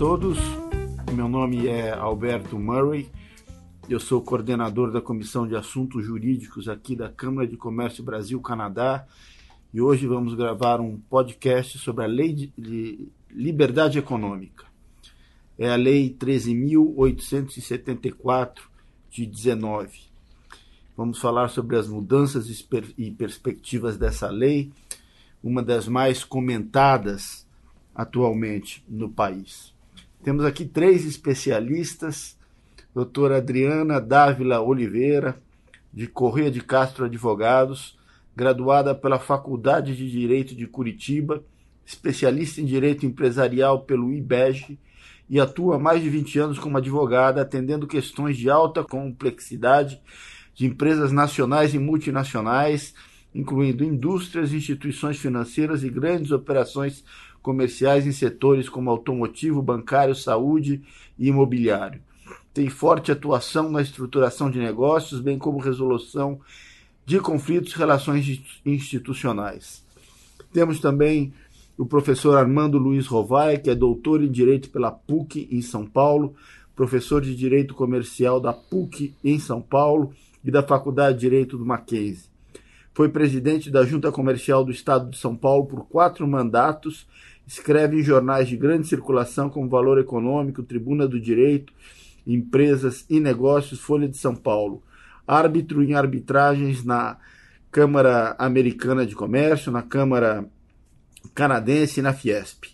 todos. Meu nome é Alberto Murray. Eu sou coordenador da Comissão de Assuntos Jurídicos aqui da Câmara de Comércio Brasil-Canadá e hoje vamos gravar um podcast sobre a Lei de Liberdade Econômica. É a Lei 13.874 de 19. Vamos falar sobre as mudanças e perspectivas dessa lei, uma das mais comentadas atualmente no país. Temos aqui três especialistas: doutora Adriana Dávila Oliveira, de Correia de Castro Advogados, graduada pela Faculdade de Direito de Curitiba, especialista em Direito Empresarial pelo IBEG e atua há mais de 20 anos como advogada, atendendo questões de alta complexidade de empresas nacionais e multinacionais, incluindo indústrias, instituições financeiras e grandes operações comerciais em setores como automotivo, bancário, saúde e imobiliário. Tem forte atuação na estruturação de negócios, bem como resolução de conflitos e relações institucionais. Temos também o professor Armando Luiz Rovai, que é doutor em Direito pela PUC em São Paulo, professor de Direito Comercial da PUC em São Paulo e da Faculdade de Direito do Mackenzie. Foi presidente da Junta Comercial do Estado de São Paulo por quatro mandatos escreve em jornais de grande circulação como Valor Econômico, Tribuna do Direito, Empresas e Negócios, Folha de São Paulo. Árbitro em arbitragens na Câmara Americana de Comércio, na Câmara Canadense e na Fiesp.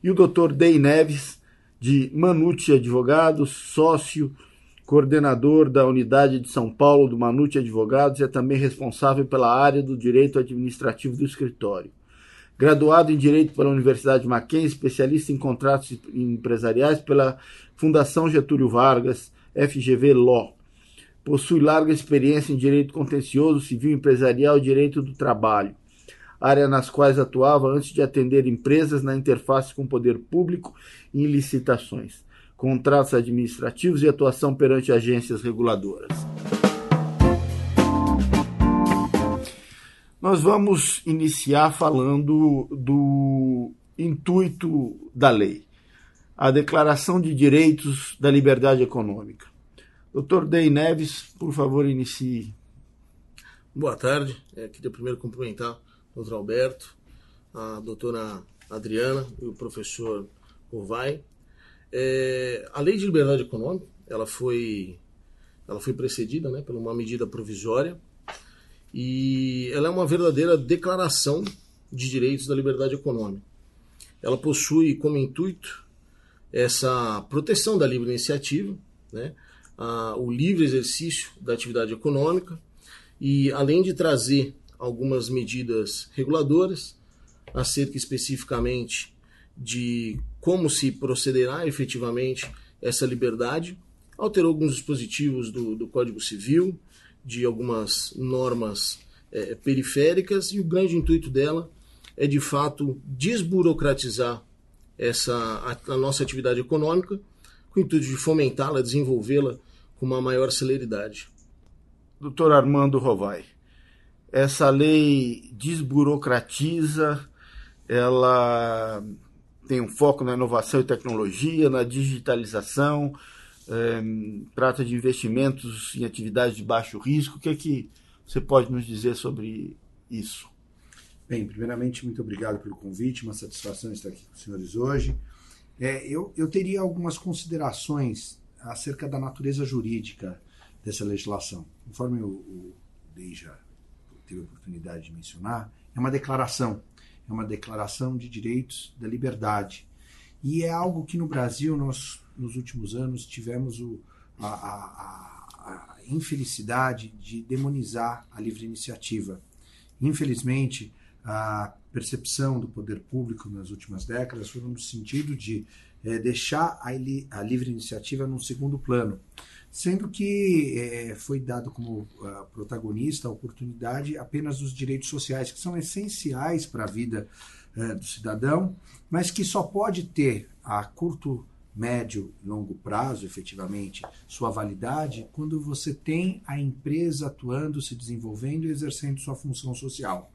E o Dr. Day Neves, de Manucci Advogados, sócio, coordenador da unidade de São Paulo do Manucci Advogados é também responsável pela área do direito administrativo do escritório. Graduado em Direito pela Universidade de Mackenzie, especialista em contratos empresariais pela Fundação Getúlio Vargas, FGV Law. Possui larga experiência em Direito Contencioso, Civil Empresarial e Direito do Trabalho, área nas quais atuava antes de atender empresas na interface com o poder público e em licitações, contratos administrativos e atuação perante agências reguladoras. Nós vamos iniciar falando do intuito da lei, a Declaração de Direitos da Liberdade Econômica. Doutor Day Neves, por favor, inicie. Boa tarde. É, queria primeiro cumprimentar o doutor Alberto, a doutora Adriana e o professor Ovai. É, a Lei de Liberdade Econômica ela foi, ela foi precedida né, por uma medida provisória e ela é uma verdadeira declaração de direitos da liberdade econômica. Ela possui como intuito essa proteção da livre iniciativa, né, a, o livre exercício da atividade econômica e, além de trazer algumas medidas reguladoras, acerca especificamente de como se procederá efetivamente essa liberdade, alterou alguns dispositivos do, do Código Civil, de algumas normas é, periféricas e o grande intuito dela é de fato desburocratizar essa a, a nossa atividade econômica com o intuito de fomentá-la, desenvolvê-la com uma maior celeridade. Doutor Armando Rovai, essa lei desburocratiza, ela tem um foco na inovação e tecnologia, na digitalização, é, trata de investimentos em atividades de baixo risco. O que é que você pode nos dizer sobre isso? Bem, primeiramente, muito obrigado pelo convite, uma satisfação estar aqui com os senhores hoje. É, eu, eu teria algumas considerações acerca da natureza jurídica dessa legislação. Conforme o, o Dei já teve a oportunidade de mencionar, é uma declaração, é uma declaração de direitos da liberdade. E é algo que no Brasil nós nos últimos anos tivemos o, a, a, a infelicidade de demonizar a livre iniciativa. Infelizmente, a percepção do poder público nas últimas décadas foi no sentido de é, deixar a, a, livre iniciativa num segundo plano, sendo que é, foi dado como uh, protagonista a oportunidade apenas dos direitos sociais, que são essenciais para a vida uh, do cidadão, mas que só pode ter a curto médio, longo prazo, efetivamente, sua validade, quando você tem a empresa atuando, se desenvolvendo e exercendo sua função social.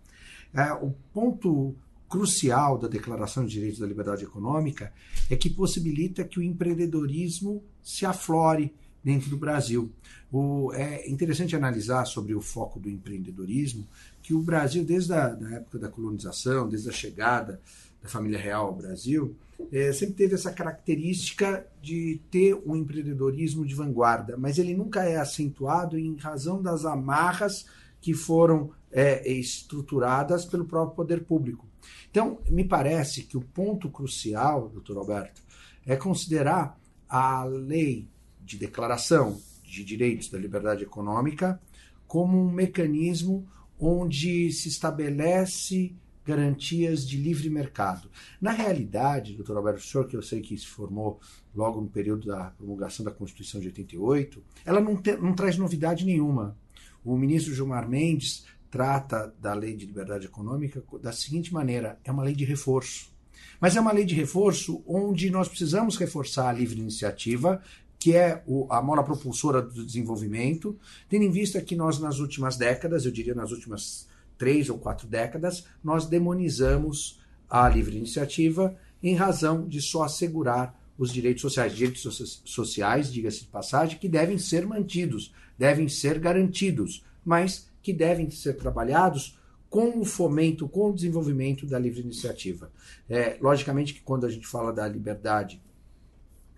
É, o ponto crucial da Declaração de Direitos da Liberdade Econômica é que possibilita que o empreendedorismo se aflore dentro do Brasil. O, é interessante analisar sobre o foco do empreendedorismo que o Brasil, desde a da época da colonização, desde a chegada da família real ao Brasil, é, sempre teve essa característica de ter um empreendedorismo de vanguarda, mas ele nunca é acentuado em razão das amarras que foram é, estruturadas pelo próprio poder público. Então, me parece que o ponto crucial, doutor Alberto, é considerar a lei de declaração de direitos da liberdade econômica como um mecanismo onde se estabelece garantias de livre mercado. Na realidade, doutor Alberto, senhor que eu sei que se formou logo no período da promulgação da Constituição de 88, ela não, te, não traz novidade nenhuma. O ministro Gilmar Mendes trata da lei de liberdade econômica da seguinte maneira: é uma lei de reforço. Mas é uma lei de reforço onde nós precisamos reforçar a livre iniciativa, que é o, a mola propulsora do desenvolvimento, tendo em vista que nós, nas últimas décadas, eu diria nas últimas três ou quatro décadas, nós demonizamos a livre iniciativa em razão de só assegurar os direitos sociais. Direitos sociais, diga-se de passagem, que devem ser mantidos, devem ser garantidos, mas que devem ser trabalhados com o fomento, com o desenvolvimento da livre iniciativa. É, logicamente que quando a gente fala da liberdade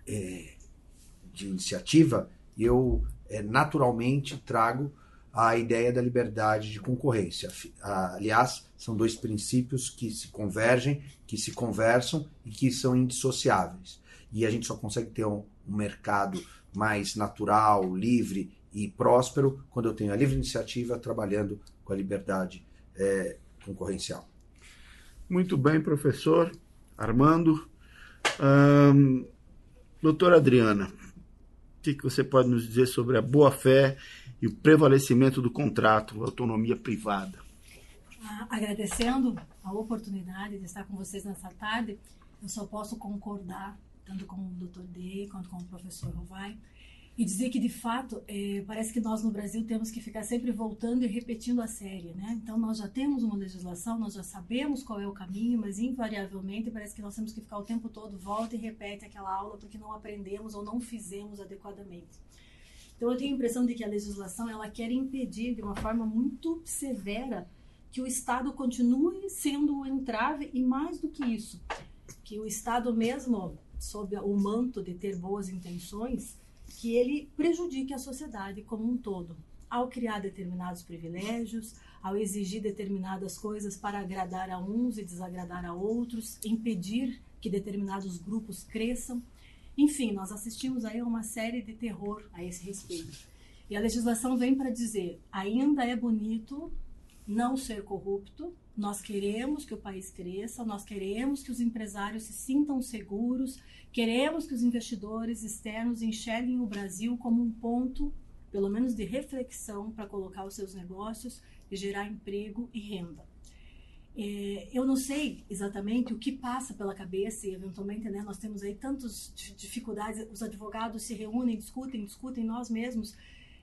é, de iniciativa, eu é, naturalmente trago a ideia da liberdade de concorrência. Aliás, são dois princípios que se convergem, que se conversam e que são indissociáveis. E a gente só consegue ter um, um mercado mais natural, livre e próspero quando eu tenho a livre iniciativa trabalhando com a liberdade é, concorrencial. Muito bem, professor Armando. Hum, doutora Adriana, que, que você pode nos dizer sobre a boa-fé e o prevalecimento do contrato, autonomia privada. Ah, agradecendo a oportunidade de estar com vocês nessa tarde, eu só posso concordar, tanto com o Dr. D quanto com o professor Rovai, e dizer que de fato é, parece que nós no Brasil temos que ficar sempre voltando e repetindo a série, né? Então nós já temos uma legislação, nós já sabemos qual é o caminho, mas invariavelmente parece que nós temos que ficar o tempo todo volta e repete aquela aula porque não aprendemos ou não fizemos adequadamente. Então eu tenho a impressão de que a legislação ela quer impedir de uma forma muito severa que o Estado continue sendo o entrave e mais do que isso, que o Estado mesmo, sob o manto de ter boas intenções, que ele prejudique a sociedade como um todo, ao criar determinados privilégios, ao exigir determinadas coisas para agradar a uns e desagradar a outros, impedir que determinados grupos cresçam. Enfim, nós assistimos aí a uma série de terror a esse respeito. E a legislação vem para dizer: ainda é bonito não ser corrupto, nós queremos que o país cresça, nós queremos que os empresários se sintam seguros, queremos que os investidores externos enxerguem o Brasil como um ponto, pelo menos de reflexão, para colocar os seus negócios e gerar emprego e renda. É, eu não sei exatamente o que passa pela cabeça e eventualmente né, nós temos aí tantas dificuldades, os advogados se reúnem, discutem, discutem nós mesmos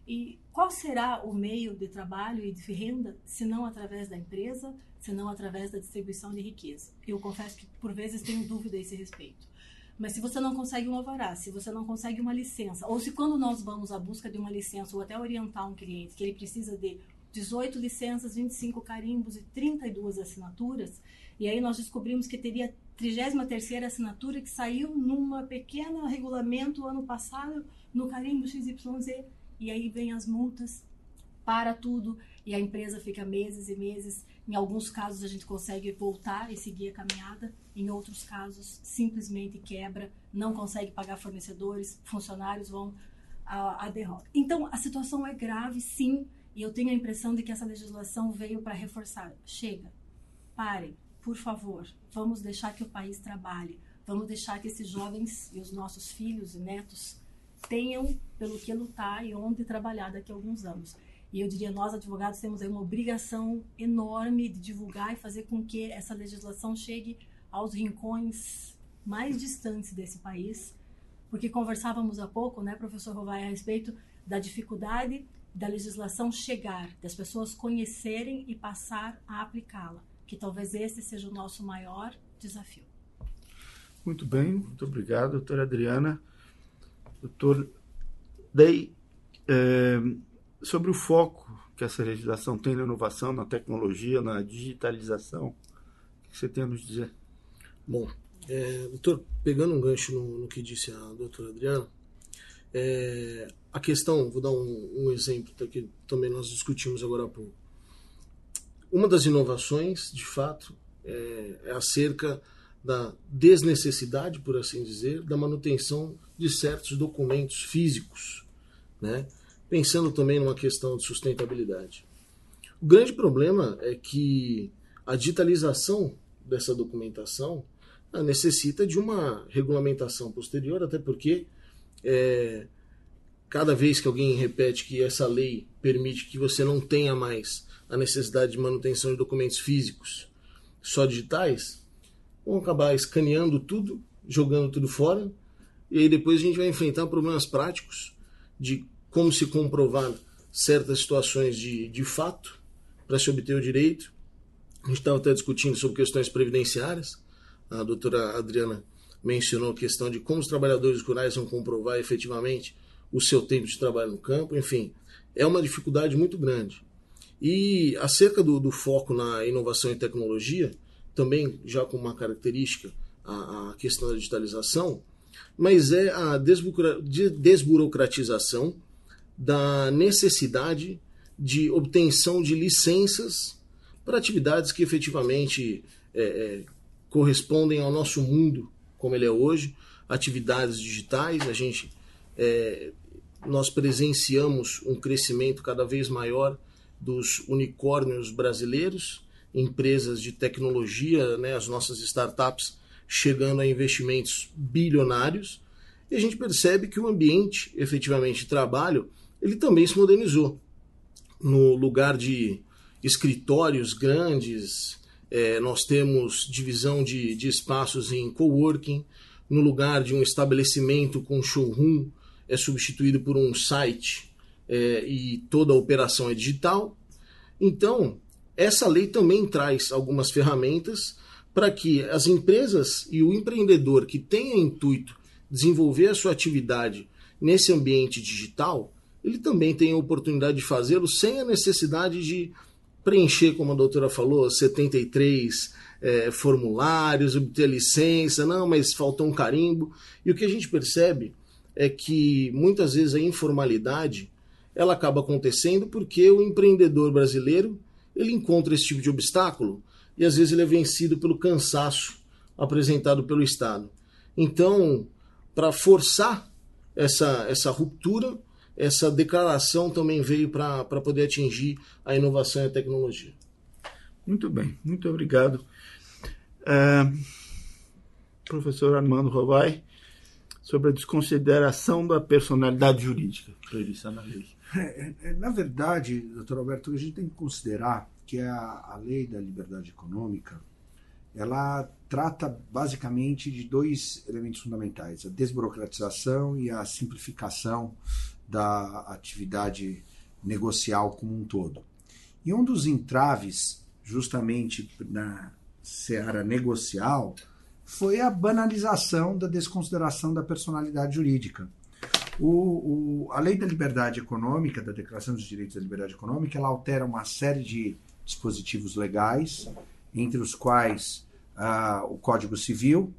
e qual será o meio de trabalho e de renda se não através da empresa, se não através da distribuição de riqueza? Eu confesso que por vezes tenho dúvida a esse respeito. Mas se você não consegue um alvará, se você não consegue uma licença, ou se quando nós vamos à busca de uma licença ou até orientar um cliente que ele precisa de 18 licenças, 25 carimbos e 32 assinaturas. E aí nós descobrimos que teria 33ª assinatura que saiu numa pequena regulamento ano passado no carimbo XYZ. E aí vem as multas para tudo e a empresa fica meses e meses. Em alguns casos a gente consegue voltar e seguir a caminhada, em outros casos simplesmente quebra, não consegue pagar fornecedores, funcionários vão à, à derrota. Então a situação é grave, sim, e eu tenho a impressão de que essa legislação veio para reforçar. Chega, parem, por favor, vamos deixar que o país trabalhe, vamos deixar que esses jovens e os nossos filhos e netos tenham pelo que lutar e onde trabalhar daqui a alguns anos. E eu diria, nós advogados temos aí uma obrigação enorme de divulgar e fazer com que essa legislação chegue aos rincões mais distantes desse país, porque conversávamos há pouco, né, professor Rovai, a respeito da dificuldade da legislação chegar, das pessoas conhecerem e passar a aplicá-la, que talvez esse seja o nosso maior desafio. Muito bem, muito obrigado, doutora Adriana. Doutor Dei, é, sobre o foco que essa legislação tem na inovação, na tecnologia, na digitalização, o que você tem a nos dizer? Bom, é, doutor, pegando um gancho no, no, que disse a doutora Adriana, é, a questão, vou dar um, um exemplo que também nós discutimos agora há pouco. Uma das inovações, de fato, é, é acerca da desnecessidade, por assim dizer, da manutenção de certos documentos físicos, né? pensando também numa questão de sustentabilidade. O grande problema é que a digitalização dessa documentação necessita de uma regulamentação posterior, até porque é, cada vez que alguém repete que essa lei permite que você não tenha mais a necessidade de manutenção de documentos físicos só digitais, vão acabar escaneando tudo, jogando tudo fora, e aí depois a gente vai enfrentar problemas práticos de como se comprovar certas situações de, de fato para se obter o direito. A gente estava até discutindo sobre questões previdenciárias. A doutora Adriana mencionou a questão de como os trabalhadores rurais vão comprovar efetivamente o seu tempo de trabalho no campo. Enfim, é uma dificuldade muito grande. E acerca do, do foco na inovação e tecnologia, também já com uma característica, a, a questão da digitalização, mas é a desburocratização da necessidade de obtenção de licenças para atividades que efetivamente é, é, correspondem ao nosso mundo como ele é hoje, atividades digitais, a gente é, nós presenciamos um crescimento cada vez maior dos unicórnios brasileiros empresas de tecnologia, né, as nossas startups chegando a investimentos bilionários, e a gente percebe que o ambiente efetivamente de trabalho ele também se modernizou. No lugar de escritórios grandes, é, nós temos divisão de, de espaços em coworking, no lugar de um estabelecimento com showroom, é substituído por um site é, e toda a operação é digital. Então, essa lei também traz algumas ferramentas para que as empresas e o empreendedor que tenha intuito desenvolver a sua atividade nesse ambiente digital, ele também tenha a oportunidade de fazê-lo sem a necessidade de preencher, como a doutora falou, 73 é, formulários, obter licença, não, mas faltou um carimbo. E o que a gente percebe é que muitas vezes a informalidade ela acaba acontecendo porque o empreendedor brasileiro ele encontra esse tipo de obstáculo e às vezes ele é vencido pelo cansaço apresentado pelo Estado. Então, para forçar essa, essa ruptura, essa declaração também veio para poder atingir a inovação e a tecnologia. Muito bem, muito obrigado. É, professor Armando Rovai, sobre a desconsideração da personalidade jurídica prevista na lei. É, é, na verdade, doutor Alberto, a gente tem que considerar que a, a lei da liberdade econômica ela trata basicamente de dois elementos fundamentais: a desburocratização e a simplificação da atividade negocial como um todo. E um dos entraves, justamente na seara negocial, foi a banalização da desconsideração da personalidade jurídica. O, o, a Lei da Liberdade Econômica, da Declaração dos Direitos da Liberdade Econômica, ela altera uma série de dispositivos legais, entre os quais ah, o Código Civil,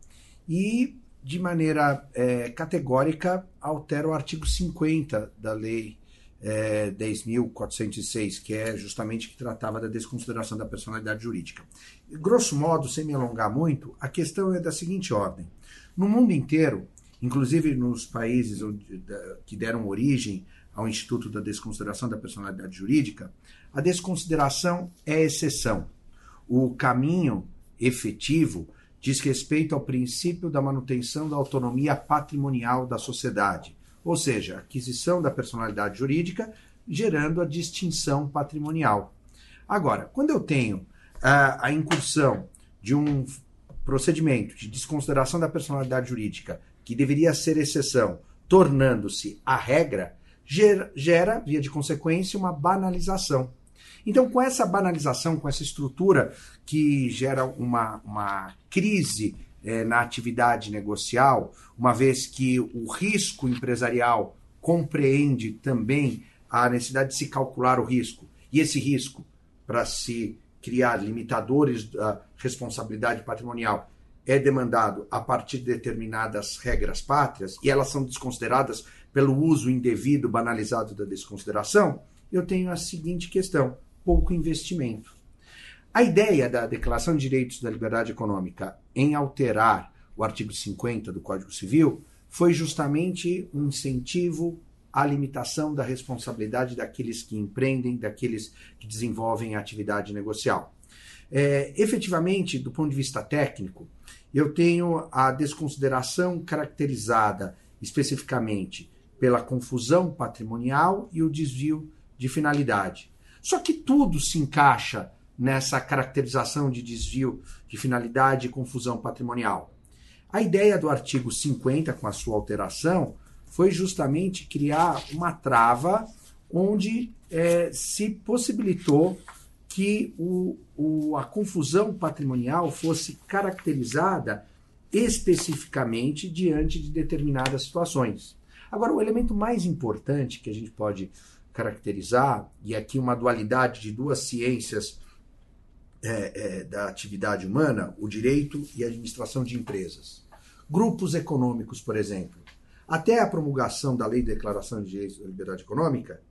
e, de maneira é, categórica, altera o artigo 50 da Lei é, 10.406, que é justamente que tratava da desconsideração da personalidade jurídica. Grosso modo, sem me alongar muito, a questão é da seguinte ordem: no mundo inteiro, inclusive nos países onde, da, que deram origem ao Instituto da Desconsideração da Personalidade Jurídica, a desconsideração é exceção. O caminho efetivo diz respeito ao princípio da manutenção da autonomia patrimonial da sociedade, ou seja, aquisição da personalidade jurídica gerando a distinção patrimonial. Agora, quando eu tenho a, a incursão de um procedimento de desconsideração da personalidade jurídica que deveria ser exceção, tornando-se a regra, gera, via de consequência, uma banalização. Então, com essa banalização, com essa estrutura que gera uma, uma crise é, na atividade negocial, uma vez que o risco empresarial compreende também a necessidade de se calcular o risco, e esse risco, para se criar limitadores da responsabilidade patrimonial, é demandado a partir de determinadas regras pátrias, e elas são desconsideradas pelo uso indevido, banalizado da desconsideração, eu tenho a seguinte questão: pouco investimento. A ideia da Declaração de Direitos da Liberdade Econômica em alterar o artigo 50 do Código Civil foi justamente um incentivo à limitação da responsabilidade daqueles que empreendem, daqueles que desenvolvem a atividade negocial. É, efetivamente, do ponto de vista técnico, eu tenho a desconsideração caracterizada especificamente pela confusão patrimonial e o desvio de finalidade. Só que tudo se encaixa nessa caracterização de desvio de finalidade e confusão patrimonial. A ideia do artigo 50, com a sua alteração, foi justamente criar uma trava onde é, se possibilitou que o, o, a confusão patrimonial fosse caracterizada especificamente diante de determinadas situações. Agora, o elemento mais importante que a gente pode caracterizar, e aqui uma dualidade de duas ciências é, é, da atividade humana, o direito e a administração de empresas. Grupos econômicos, por exemplo. Até a promulgação da Lei de Declaração de Direitos da Liberdade Econômica,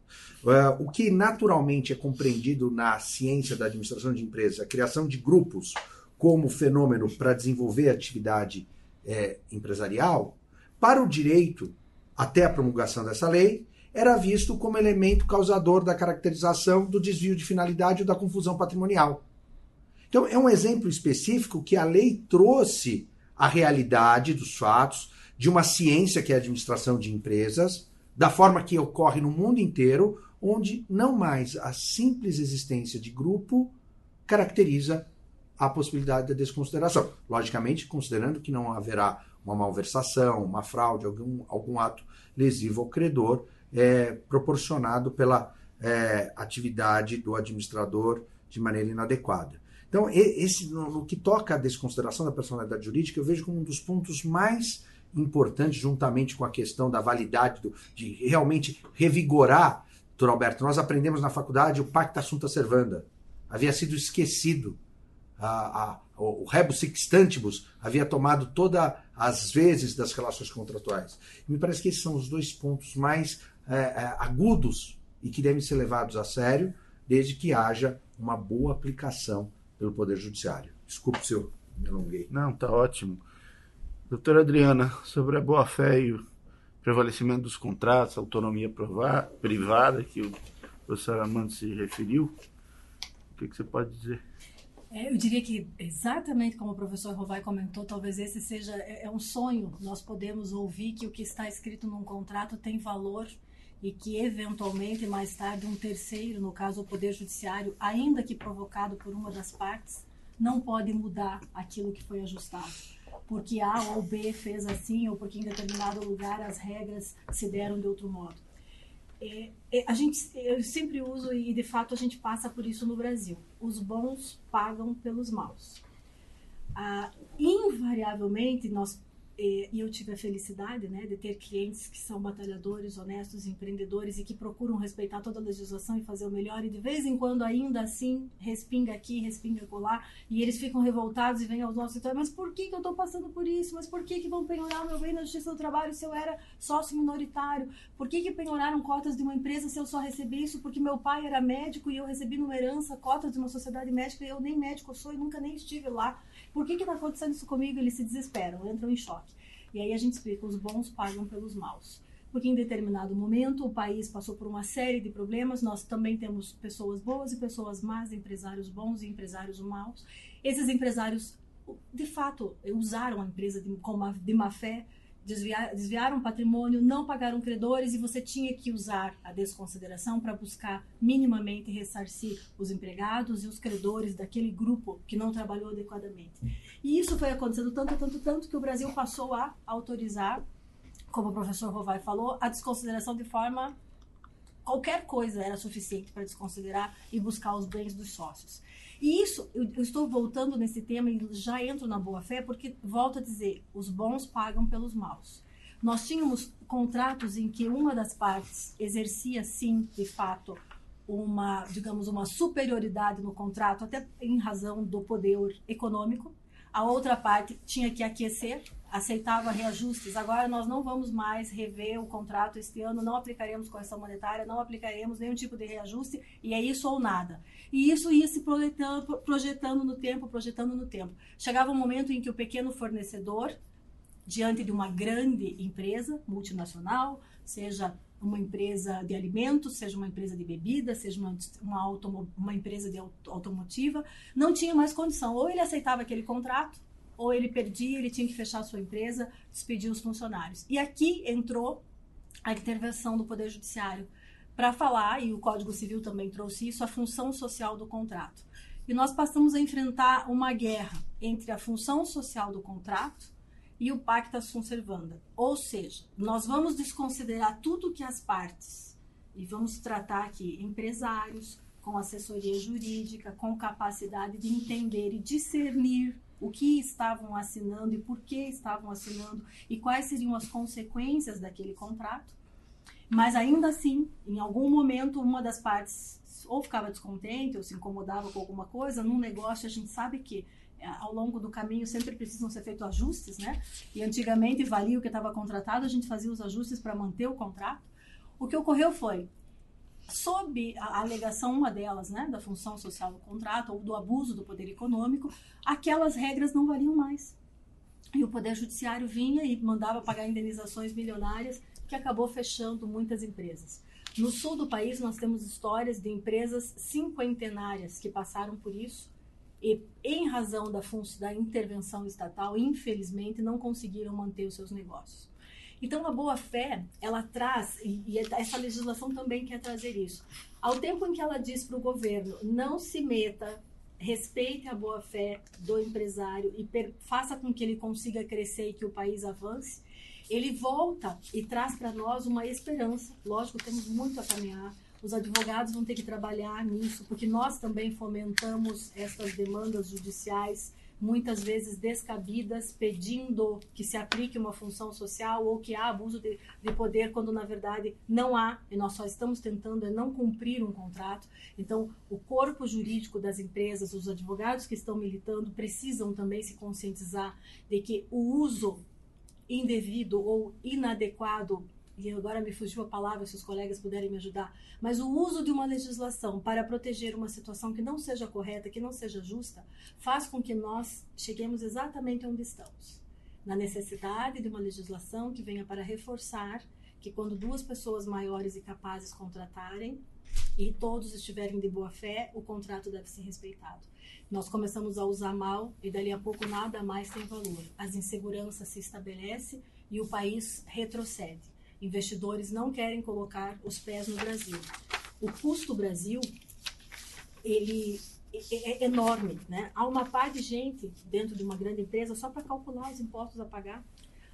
o que naturalmente é compreendido na ciência da administração de empresas, a criação de grupos como fenômeno para desenvolver atividade é, empresarial, para o direito, até a promulgação dessa lei, era visto como elemento causador da caracterização do desvio de finalidade ou da confusão patrimonial. Então, é um exemplo específico que a lei trouxe a realidade dos fatos de uma ciência que é a administração de empresas, da forma que ocorre no mundo inteiro, onde não mais a simples existência de grupo caracteriza a possibilidade da desconsideração. Logicamente, considerando que não haverá uma malversação, uma fraude, algum, algum ato lesivo ao credor, é, proporcionado pela é, atividade do administrador de maneira inadequada. Então, esse, no, que toca à desconsideração da personalidade jurídica, eu vejo como um dos pontos mais importantes, juntamente com a questão da validade, do, de realmente revigorar, doutor Alberto. Nós aprendemos na faculdade o pacta sunt servanda. Havia sido esquecido. A, a, o rebus sextantibus havia tomado todas as vezes das relações contratuais. Me parece que esses são os dois pontos mais é, é, agudos e que devem ser levados a sério, desde que haja uma boa aplicação pelo Poder Judiciário. Desculpe se eu me alonguei. Não, está ótimo. Doutora Adriana, sobre a boa-fé e o prevalecimento dos contratos, autonomia privada, que o professor Armando se referiu, o que, que você pode dizer? É, eu diria que, exatamente como o professor Rovai comentou, talvez esse seja é, é um sonho. Nós podemos ouvir que o que está escrito num contrato tem valor e que eventualmente mais tarde um terceiro, no caso o poder judiciário, ainda que provocado por uma das partes, não pode mudar aquilo que foi ajustado, porque A ou B fez assim ou porque em determinado lugar as regras se deram de outro modo. É, é, a gente, eu sempre uso e de fato a gente passa por isso no Brasil. Os bons pagam pelos maus. Ah, invariavelmente nós e, eu tive a felicidade né, de ter clientes que são batalhadores, honestos, empreendedores e que procuram respeitar toda a legislação e fazer o melhor. E de vez em quando, ainda assim, respinga aqui, respinga colar. E eles ficam revoltados e vêm aos nossos escritórios: Mas por que, que eu estou passando por isso? Mas por que, que vão penhorar meu bem na Justiça do Trabalho se eu era sócio minoritário? Por que, que penhoraram cotas de uma empresa se eu só recebi isso porque meu pai era médico e eu recebi numa herança cotas de uma sociedade médica e eu nem médico sou e nunca nem estive lá? Por que está acontecendo isso comigo? Eles se desesperam, entram em choque. E aí a gente explica: os bons pagam pelos maus. Porque em determinado momento o país passou por uma série de problemas, nós também temos pessoas boas e pessoas más, empresários bons e empresários maus. Esses empresários, de fato, usaram a empresa de, de má fé, desviar, desviaram patrimônio, não pagaram credores e você tinha que usar a desconsideração para buscar minimamente ressarcir os empregados e os credores daquele grupo que não trabalhou adequadamente. E isso foi acontecendo tanto, tanto, tanto que o Brasil passou a autorizar, como o professor Rovai falou, a desconsideração de forma qualquer coisa era suficiente para desconsiderar e buscar os bens dos sócios. E isso, eu, eu estou voltando nesse tema e já entro na boa-fé, porque, volto a dizer, os bons pagam pelos maus. Nós tínhamos contratos em que uma das partes exercia, sim, de fato, uma, digamos, uma superioridade no contrato, até em razão do poder econômico. A outra parte tinha que aquecer, aceitava reajustes. Agora nós não vamos mais rever o contrato este ano, não aplicaremos correção monetária, não aplicaremos nenhum tipo de reajuste, e é isso ou nada. E isso ia se projetando, projetando no tempo, projetando no tempo. Chegava um momento em que o pequeno fornecedor, diante de uma grande empresa multinacional, seja uma empresa de alimentos, seja uma empresa de bebida, seja uma, uma, uma empresa de automotiva, não tinha mais condição. Ou ele aceitava aquele contrato, ou ele perdia, ele tinha que fechar a sua empresa, despedir os funcionários. E aqui entrou a intervenção do Poder Judiciário para falar, e o Código Civil também trouxe isso, a função social do contrato. E nós passamos a enfrentar uma guerra entre a função social do contrato e o pacta sunt servanda. Ou seja, nós vamos desconsiderar tudo que as partes e vamos tratar aqui empresários com assessoria jurídica, com capacidade de entender e discernir o que estavam assinando e por que estavam assinando e quais seriam as consequências daquele contrato. Mas ainda assim, em algum momento, uma das partes ou ficava descontente ou se incomodava com alguma coisa. Num negócio, a gente sabe que ao longo do caminho sempre precisam ser feitos ajustes, né? E antigamente valia o que estava contratado, a gente fazia os ajustes para manter o contrato. O que ocorreu foi, sob a alegação, uma delas, né, da função social do contrato ou do abuso do poder econômico, aquelas regras não valiam mais. E o Poder Judiciário vinha e mandava pagar indenizações milionárias, que acabou fechando muitas empresas. No sul do país, nós temos histórias de empresas cinquentenárias que passaram por isso e, em razão da, da intervenção estatal, infelizmente, não conseguiram manter os seus negócios. Então, a boa-fé, ela traz, e, e essa legislação também quer trazer isso. Ao tempo em que ela diz para o governo, não se meta, respeite a boa-fé do empresário e faça com que ele consiga crescer e que o país avance, ele volta e traz para nós uma esperança. Lógico, temos muito a caminhar, os advogados vão ter que trabalhar nisso, porque nós também fomentamos essas demandas judiciais, muitas vezes descabidas, pedindo que se aplique uma função social ou que há abuso de, de, poder, quando na verdade não há, e nós só estamos tentando é não cumprir um contrato. Então, o corpo jurídico das empresas, os advogados que estão militando, precisam também se conscientizar de que o uso indevido ou inadequado e agora me fugiu a palavra, se os colegas puderem me ajudar, mas o uso de uma legislação para proteger uma situação que não seja correta, que não seja justa, faz com que nós cheguemos exatamente onde estamos. Na necessidade de uma legislação que venha para reforçar que quando duas pessoas maiores e capazes contratarem e todos estiverem de boa fé, o contrato deve ser respeitado. Nós começamos a usar mal e dali a pouco nada mais tem valor. As inseguranças se estabelecem e o país retrocede investidores não querem colocar os pés no Brasil. O custo Brasil, ele é, é enorme, né? Há uma par de gente dentro de uma grande empresa só para calcular os impostos a pagar.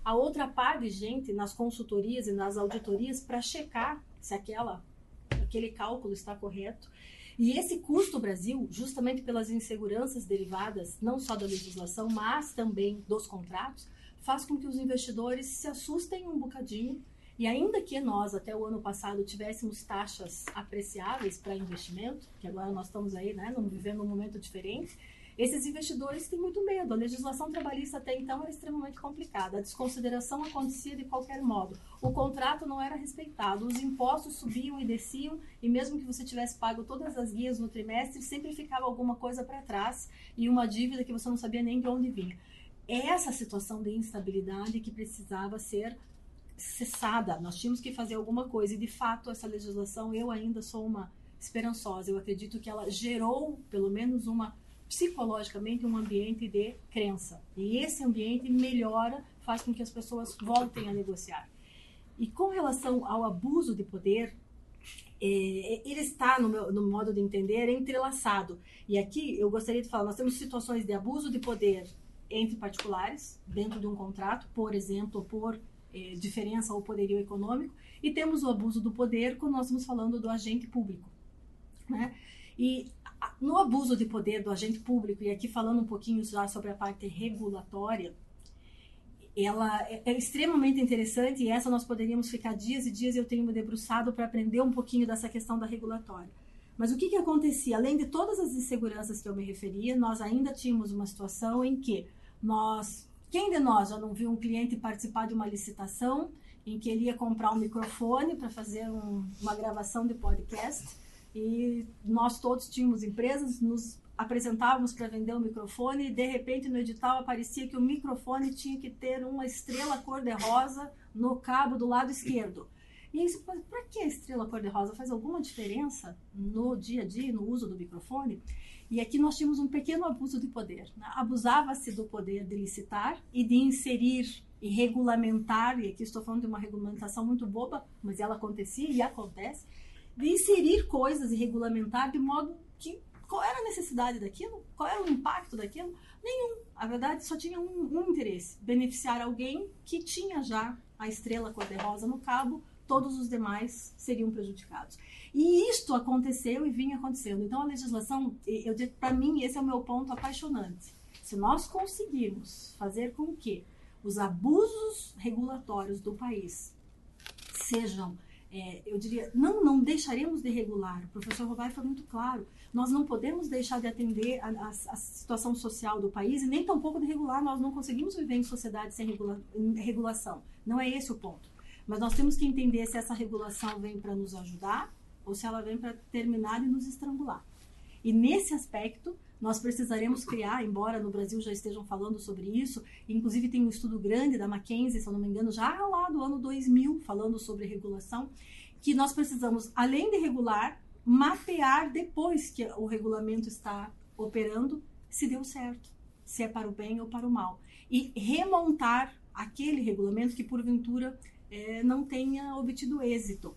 A outra par de gente nas consultorias e nas auditorias para checar se aquela, aquele cálculo está correto. E esse custo Brasil, justamente pelas inseguranças derivadas não só da legislação, mas também dos contratos, faz com que os investidores se assustem um bocadinho e ainda que nós, até o ano passado, tivéssemos taxas apreciáveis para investimento, que agora nós estamos aí, né, vivendo um momento diferente, esses investidores têm muito medo. A legislação trabalhista até então era extremamente complicada. A desconsideração acontecia de qualquer modo. O contrato não era respeitado. Os impostos subiam e desciam. E mesmo que você tivesse pago todas as guias no trimestre, sempre ficava alguma coisa para trás e uma dívida que você não sabia nem de onde vinha. Essa situação de instabilidade que precisava ser cessada, nós tínhamos que fazer alguma coisa. E de fato, essa legislação, eu ainda sou uma esperançosa. Eu acredito que ela gerou, pelo menos, uma psicologicamente um ambiente de crença. E esse ambiente melhora, faz com que as pessoas voltem a negociar. E com relação ao abuso de poder, é, ele está, no meu no modo de entender, entrelaçado. E aqui eu gostaria de falar: nós temos situações de abuso de poder entre particulares, dentro de um contrato, por exemplo, por é, diferença ou poderio econômico, e temos o abuso do poder quando nós estamos falando do agente público. Né? E no abuso de poder do agente público, e aqui falando um pouquinho já sobre a parte regulatória, ela é, é extremamente interessante e essa nós poderíamos ficar dias e dias eu tenho me debruçado para aprender um pouquinho dessa questão da regulatória. Mas o que, que acontecia? Além de todas as inseguranças que eu me referia, nós ainda tínhamos uma situação em que nós, quem de nós já não viu um cliente participar de uma licitação em que ele ia comprar um microfone para fazer um, uma gravação de podcast e nós todos tínhamos empresas, nos apresentávamos para vender um microfone e de repente no edital aparecia que o microfone tinha que ter uma estrela cor-de-rosa no cabo do lado esquerdo. E aí você para que a estrela cor-de-rosa faz alguma diferença no dia a dia, no uso do microfone? E aqui nós tínhamos um pequeno abuso de poder. Né? Abusava-se do poder de licitar e de inserir e regulamentar, e aqui estou falando de uma regulamentação muito boba, mas ela acontecia e acontece, de inserir coisas e regulamentar de modo que qual era a necessidade daquilo? Qual era o impacto daquilo? Nenhum. A verdade só tinha um, um interesse: beneficiar alguém que tinha já a estrela cor-de-rosa no cabo todos os demais seriam prejudicados. E isto aconteceu e vinha acontecendo. Então a legislação, eu para mim esse é o meu ponto apaixonante. Se nós conseguirmos fazer com que os abusos regulatórios do país sejam, é, eu diria, não, não deixaremos de regular. O professor Rovai foi muito claro. Nós não podemos deixar de atender a, a, a, situação social do país e nem tampouco de regular. Nós não conseguimos viver em sociedade sem regula, regulação. Não é esse o ponto. Mas nós temos que entender se essa regulação vem para nos ajudar ou se ela vem para terminar e nos estrangular. E nesse aspecto, nós precisaremos criar, embora no Brasil já estejam falando sobre isso, inclusive tem um estudo grande da McKinsey, se eu não me engano, já lá do ano 2000, falando sobre regulação, que nós precisamos, além de regular, mapear depois que o regulamento está operando, se deu certo, se é para o bem ou para o mal. E remontar aquele regulamento que, porventura, é, não tenha obtido êxito.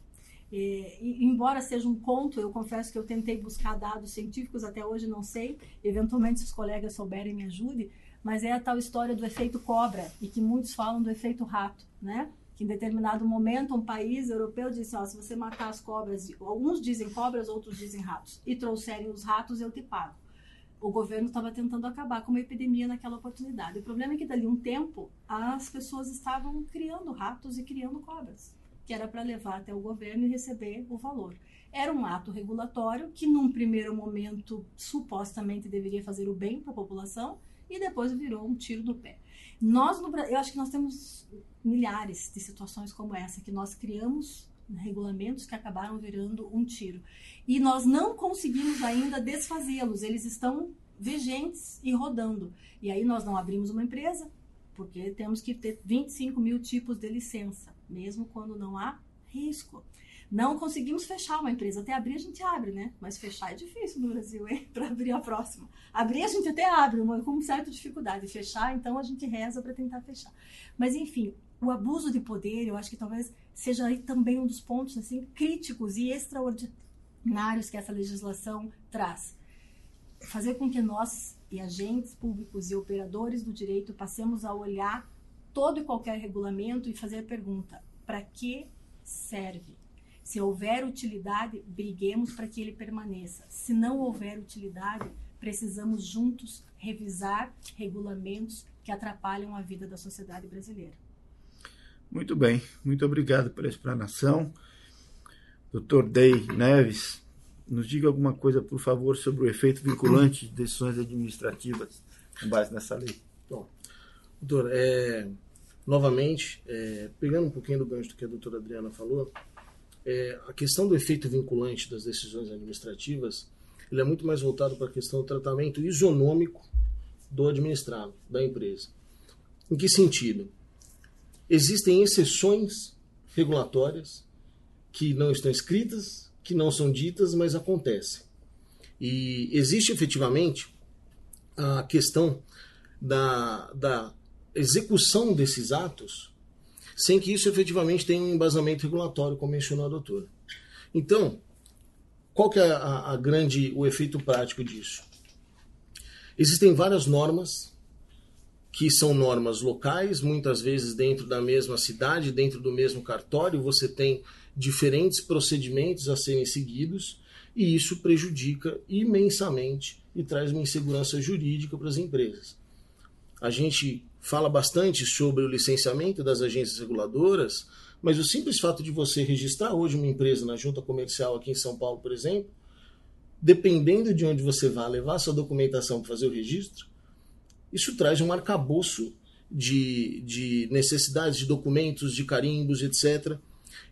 É, e, embora seja um conto, eu confesso que eu tentei buscar dados científicos, até hoje não sei, eventualmente se os colegas souberem me ajude, mas é a tal história do efeito cobra, e que muitos falam do efeito rato, né? Que em determinado momento um país europeu disse, ó, se você matar as cobras, alguns dizem cobras, outros dizem ratos, e trouxerem os ratos, eu te pago. O governo estava tentando acabar com uma epidemia naquela oportunidade. O problema é que dali um tempo as pessoas estavam criando ratos e criando cobras, que era para levar até o governo e receber o valor. Era um ato regulatório que num primeiro momento supostamente deveria fazer o bem para a população e depois virou um tiro no pé. Nós no eu acho que nós temos milhares de situações como essa que nós criamos regulamentos que acabaram virando um tiro. E nós não conseguimos ainda desfazê-los, eles estão vigentes e rodando. E aí nós não abrimos uma empresa, porque temos que ter 25 mil tipos de licença, mesmo quando não há risco. Não conseguimos fechar uma empresa. Até abrir a gente abre, né? Mas fechar é difícil no Brasil, hein? Para abrir a próxima. Abrir a gente até abre, mas com certa dificuldade. Fechar, então a gente reza para tentar fechar. Mas enfim, o abuso de poder, eu acho que talvez seja aí também um dos pontos assim críticos e extraordinários que essa legislação traz. Fazer com que nós e agentes públicos e operadores do direito passemos a olhar todo e qualquer regulamento e fazer a pergunta: para que serve? Se houver utilidade, briguemos para que ele permaneça. Se não houver utilidade, precisamos juntos revisar regulamentos que atrapalham a vida da sociedade brasileira. Muito bem, muito obrigado pela explanação. Dr. Day Neves, nos diga alguma coisa, por favor, sobre o efeito vinculante de decisões administrativas com base nessa lei. Doutor, é, novamente, é, pegando um pouquinho do gancho do que a doutora Adriana falou, é, a questão do efeito vinculante das decisões administrativas ele é muito mais voltado para a questão do tratamento isonômico do administrado, da empresa. Em que sentido? Existem exceções regulatórias que não estão escritas, que não são ditas, mas acontecem. E existe efetivamente a questão da, da execução desses atos sem que isso efetivamente tenha um embasamento regulatório, como mencionou a doutora. Então, qual que é a, a grande, o efeito prático disso? Existem várias normas que são normas locais, muitas vezes dentro da mesma cidade, dentro do mesmo cartório, você tem diferentes procedimentos a serem seguidos e isso prejudica imensamente e traz uma insegurança jurídica para as empresas. A gente fala bastante sobre o licenciamento das agências reguladoras, mas o simples fato de você registrar hoje uma empresa na junta comercial aqui em São Paulo, por exemplo, dependendo de onde você vai levar sua documentação para fazer o registro, isso traz um arcabouço de, de necessidades de documentos, de carimbos, etc.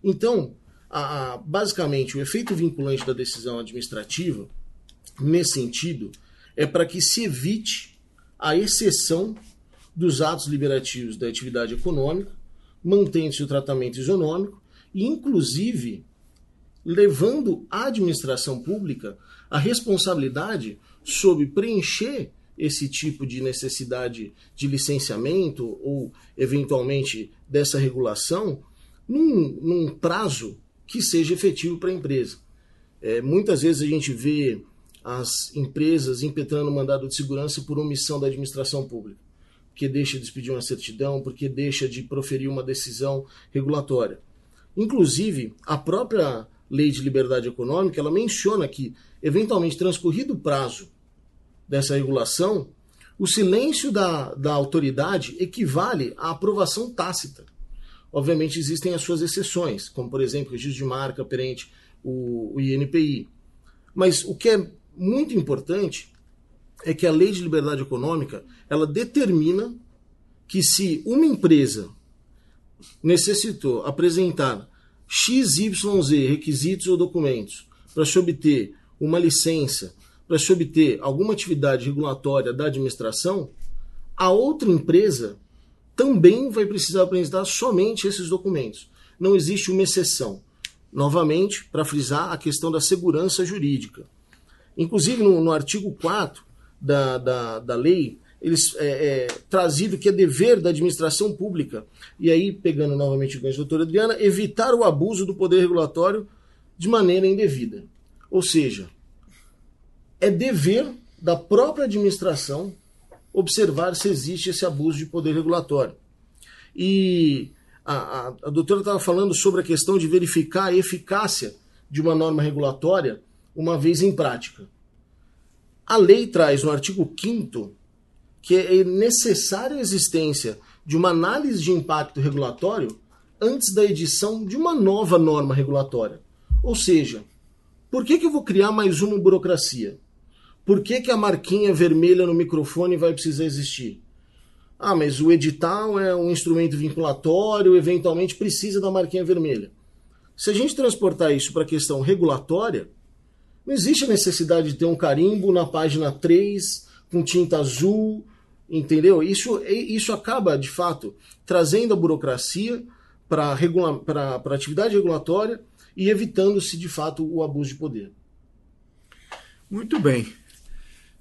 Então, a, a, basicamente, o efeito vinculante da decisão administrativa, nesse sentido, é para que se evite a exceção dos atos liberativos da atividade econômica, mantendo-se o tratamento isonômico e, inclusive, levando a administração pública a responsabilidade sobre preencher esse tipo de necessidade de licenciamento ou, eventualmente, dessa regulação num, num prazo que seja efetivo para a empresa. É, muitas vezes a gente vê as empresas impetrando mandado de segurança por omissão da administração pública, porque deixa de expedir uma certidão, porque deixa de proferir uma decisão regulatória. Inclusive, a própria Lei de Liberdade Econômica, ela menciona que, eventualmente transcorrido o prazo dessa regulação, o silêncio da, da autoridade equivale à aprovação tácita. Obviamente existem as suas exceções, como por exemplo o registro de marca perante o, o INPI. Mas o que é muito importante é que a lei de liberdade econômica ela determina que se uma empresa necessitou apresentar XYZ requisitos ou documentos para se obter uma licença para se obter alguma atividade regulatória da administração, a outra empresa também vai precisar apresentar somente esses documentos. Não existe uma exceção. Novamente, para frisar a questão da segurança jurídica. Inclusive, no, no artigo 4 da, da, da lei, eles é, é, trazido que é dever da administração pública, e aí, pegando novamente o gancho da doutora Adriana, evitar o abuso do poder regulatório de maneira indevida. Ou seja, é dever da própria administração observar se existe esse abuso de poder regulatório. E a, a, a doutora estava falando sobre a questão de verificar a eficácia de uma norma regulatória uma vez em prática. A lei traz no artigo 5 que é necessária a existência de uma análise de impacto regulatório antes da edição de uma nova norma regulatória. Ou seja, por que, que eu vou criar mais uma burocracia? Por que, que a marquinha vermelha no microfone vai precisar existir? Ah, mas o edital é um instrumento vinculatório, eventualmente precisa da marquinha vermelha. Se a gente transportar isso para a questão regulatória, não existe a necessidade de ter um carimbo na página 3 com tinta azul, entendeu? Isso, isso acaba, de fato, trazendo a burocracia para a atividade regulatória e evitando-se, de fato, o abuso de poder. Muito bem.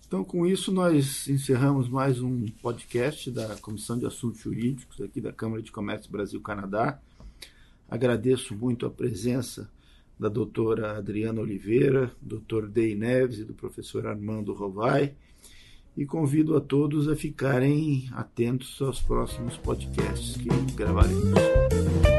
Então, com isso, nós encerramos mais um podcast da Comissão de Assuntos Jurídicos aqui da Câmara de Comércio Brasil-Canadá. Agradeço muito a presença da doutora Adriana Oliveira, doutor Dei Neves e do professor Armando Rovai e convido a todos a ficarem atentos aos próximos podcasts que gravaremos.